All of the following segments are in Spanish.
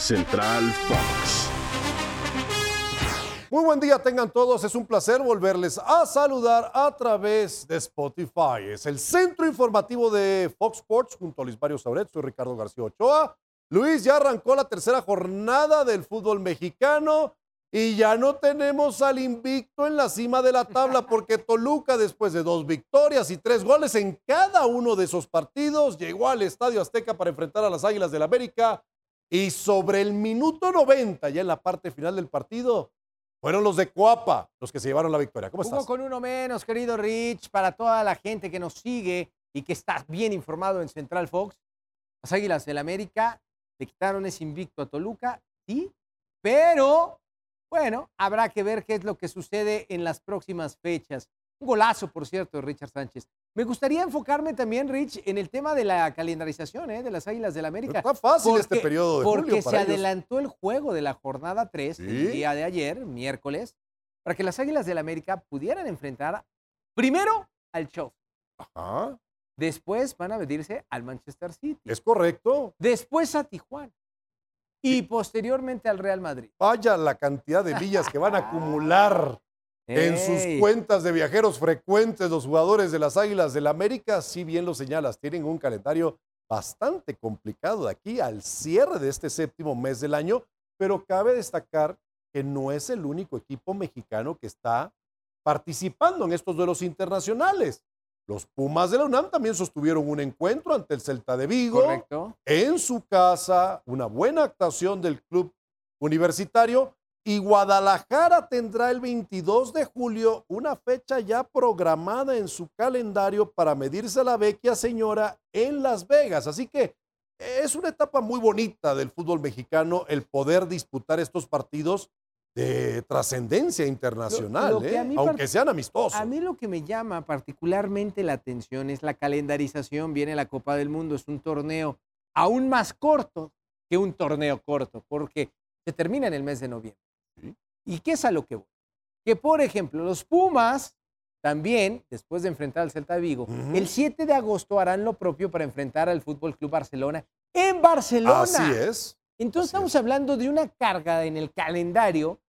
Central Fox. Muy buen día tengan todos, es un placer volverles a saludar a través de Spotify. Es el centro informativo de Fox Sports junto a Luis Mario Sauret, soy Ricardo García Ochoa. Luis, ya arrancó la tercera jornada del fútbol mexicano y ya no tenemos al invicto en la cima de la tabla porque Toluca, después de dos victorias y tres goles en cada uno de esos partidos, llegó al Estadio Azteca para enfrentar a las Águilas del América y sobre el minuto 90, ya en la parte final del partido, fueron los de Coapa los que se llevaron la victoria. ¿Cómo estás? con uno menos, querido Rich, para toda la gente que nos sigue y que está bien informado en Central Fox. Las Águilas del América le quitaron ese invicto a Toluca, sí, pero bueno, habrá que ver qué es lo que sucede en las próximas fechas. Un golazo, por cierto, de Richard Sánchez. Me gustaría enfocarme también, Rich, en el tema de la calendarización ¿eh? de las Águilas del América. Está fácil este periodo de Porque julio se para ellos. adelantó el juego de la jornada 3 Sí. el día de ayer, miércoles, para que las Águilas del América pudieran enfrentar primero al Chelsea. Ajá, Después van a medirse al Manchester City. es correcto. Después a Tijuana. Y posteriormente al Real Madrid. Vaya la cantidad de millas que van a acumular en sus cuentas de viajeros frecuentes los jugadores de las Águilas del América. Si bien lo señalas, tienen un calendario bastante complicado de aquí al cierre de este séptimo mes del año, pero cabe destacar que no es el único equipo mexicano que está participando en estos duelos internacionales. Los Pumas de la UNAM también sostuvieron un encuentro ante el Celta de Vigo Correcto. en su casa, una buena actuación del club universitario y Guadalajara tendrá el 22 de julio una fecha ya programada en su calendario para medirse a la vecchia señora en Las Vegas. Así que es una etapa muy bonita del fútbol mexicano el poder disputar estos partidos de trascendencia internacional, Lo- lo que ¿eh? aunque sean amistosos. A mí lo que me llama particularmente la atención es la calendarización. Viene la Copa del Mundo, es un torneo aún más corto que un torneo corto, porque se termina en el mes de noviembre. Sí. ¿Y qué es a lo que voy? Que, por ejemplo, los Pumas también, después de enfrentar al Celta de Vigo, el 7 de agosto harán lo propio para enfrentar al Fútbol Club Barcelona en Barcelona. Así es. Entonces Así estamos hablando de una carga en el calendario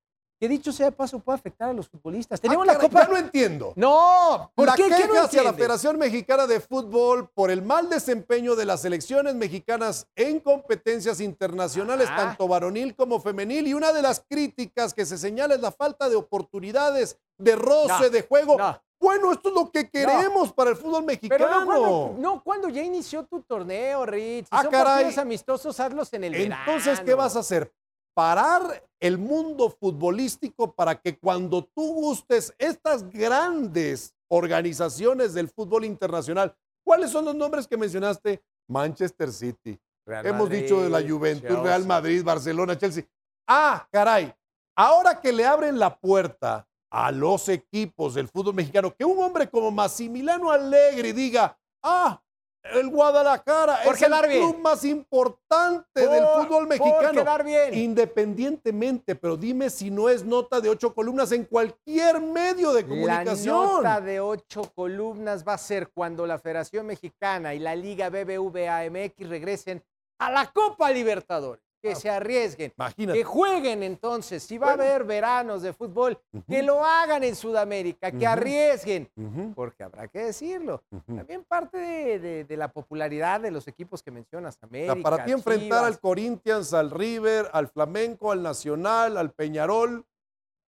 que dicho sea de paso puede afectar a los futbolistas. Tenemos Ah, la caray, Copa. Ya no entiendo. No, ¿por la qué? ¿Qué queja no hacia la? Federación Mexicana de Fútbol por el mal desempeño de las selecciones mexicanas en competencias internacionales, Ah. tanto varonil como femenil, y una de las críticas que se señala es la falta de oportunidades, de roce, No, de juego. no. Bueno, esto es lo que queremos para el fútbol mexicano. Pero no cuando, no cuando ya inició tu torneo, Rich. Si Ah, son caray. partidos amistosos, hazlos en el Entonces, ¿qué vas a hacer? Parar el mundo futbolístico para que cuando tú gustes estas grandes organizaciones del fútbol internacional, ¿cuáles son los nombres que mencionaste? Manchester City. Real Hemos Madrid, dicho de la Chelsea. Real Madrid, Barcelona, Chelsea. Ah, caray. Ahora que le abren la puerta a los equipos del fútbol mexicano, que un hombre como Massimiliano Allegri diga, ah, el Guadalajara es el bien. club más importante del fútbol mexicano. bien. Independientemente, pero dime si no es nota de ocho columnas en cualquier medio de La comunicación. nota de ocho columnas va a ser cuando la Federación Mexicana y la Liga BBVA MX regresen a la Copa Libertadores. Que se arriesguen. Imagínate. Que jueguen entonces. Si va Bueno. a haber veranos de fútbol, que lo hagan en Sudamérica, que arriesguen. Porque habrá que decirlo. También parte de, de- de la popularidad de los equipos que mencionas, O América. sea, para ti enfrentar Chivas. al Corinthians, al River, al Flamenco, al Nacional, al Peñarol,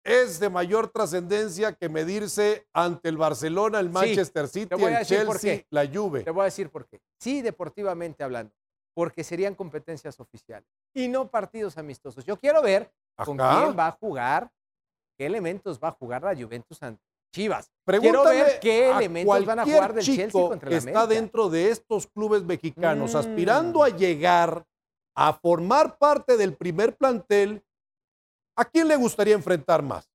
es de mayor trascendencia que medirse ante el Barcelona, el Manchester City, el Chelsea, la Juve. Te voy a decir por qué. Sí, deportivamente hablando, porque serían competencias oficiales y no partidos amistosos. Yo quiero ver con quién va a jugar, qué elementos va a jugar la Juventus ante Chivas. Pregúntale quiero ver qué a elementos van a jugar del Chelsea contra que el está América. dentro de estos clubes mexicanos, Mm. aspirando a llegar a formar parte del primer plantel, ¿a quién le gustaría enfrentar más?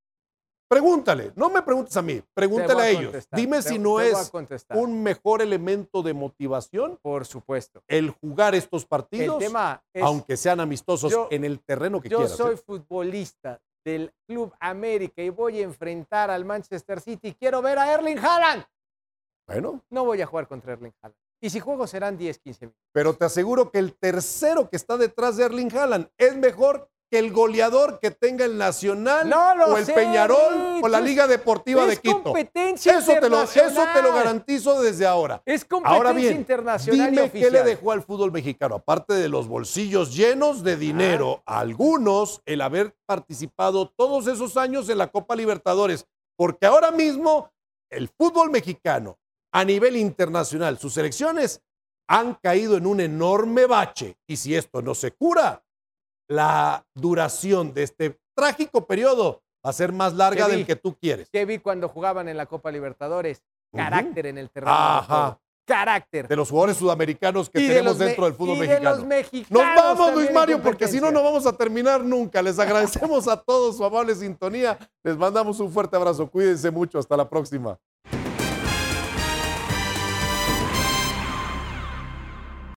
Pregúntale, no me preguntes a mí, pregúntale a ellos. Dime te- si no es un mejor elemento de motivación Por supuesto. el jugar estos El partidos, tema es, aunque sean amistosos yo- en el terreno que yo quieras. soy ¿eh? futbolista del Club América y voy a enfrentar al Manchester City. Quiero ver a Erling Haaland. Bueno, No voy a jugar contra Erling Haaland. Y si juego serán 10, 15 minutos. Pero te aseguro que el tercero que está detrás de Erling Haaland es mejor que el goleador que tenga el Nacional No lo o el sé, Peñarol o la. Liga Deportiva Es de Quito. competencia Eso te, lo, eso te lo garantizo desde ahora. Es competencia Ahora bien, internacional y dime qué le dejó al fútbol mexicano, aparte de los bolsillos llenos de dinero, a algunos el haber participado todos esos años en la Copa Libertadores, porque ahora mismo el fútbol mexicano a nivel internacional, sus selecciones han caído en un enorme bache y si esto no se cura, la duración de este trágico periodo va a ser más larga Te del que tú quieres. Que vi cuando jugaban en la Copa Libertadores. Carácter en el terreno. Ajá. Carácter. De los jugadores sudamericanos que Y tenemos dentro del fútbol y de mexicano. los mexicanos Nos vamos, Luis Mario, porque si no, no vamos a terminar nunca. Les agradecemos a todos su amable sintonía. Les mandamos un fuerte abrazo. Cuídense mucho. Hasta la próxima.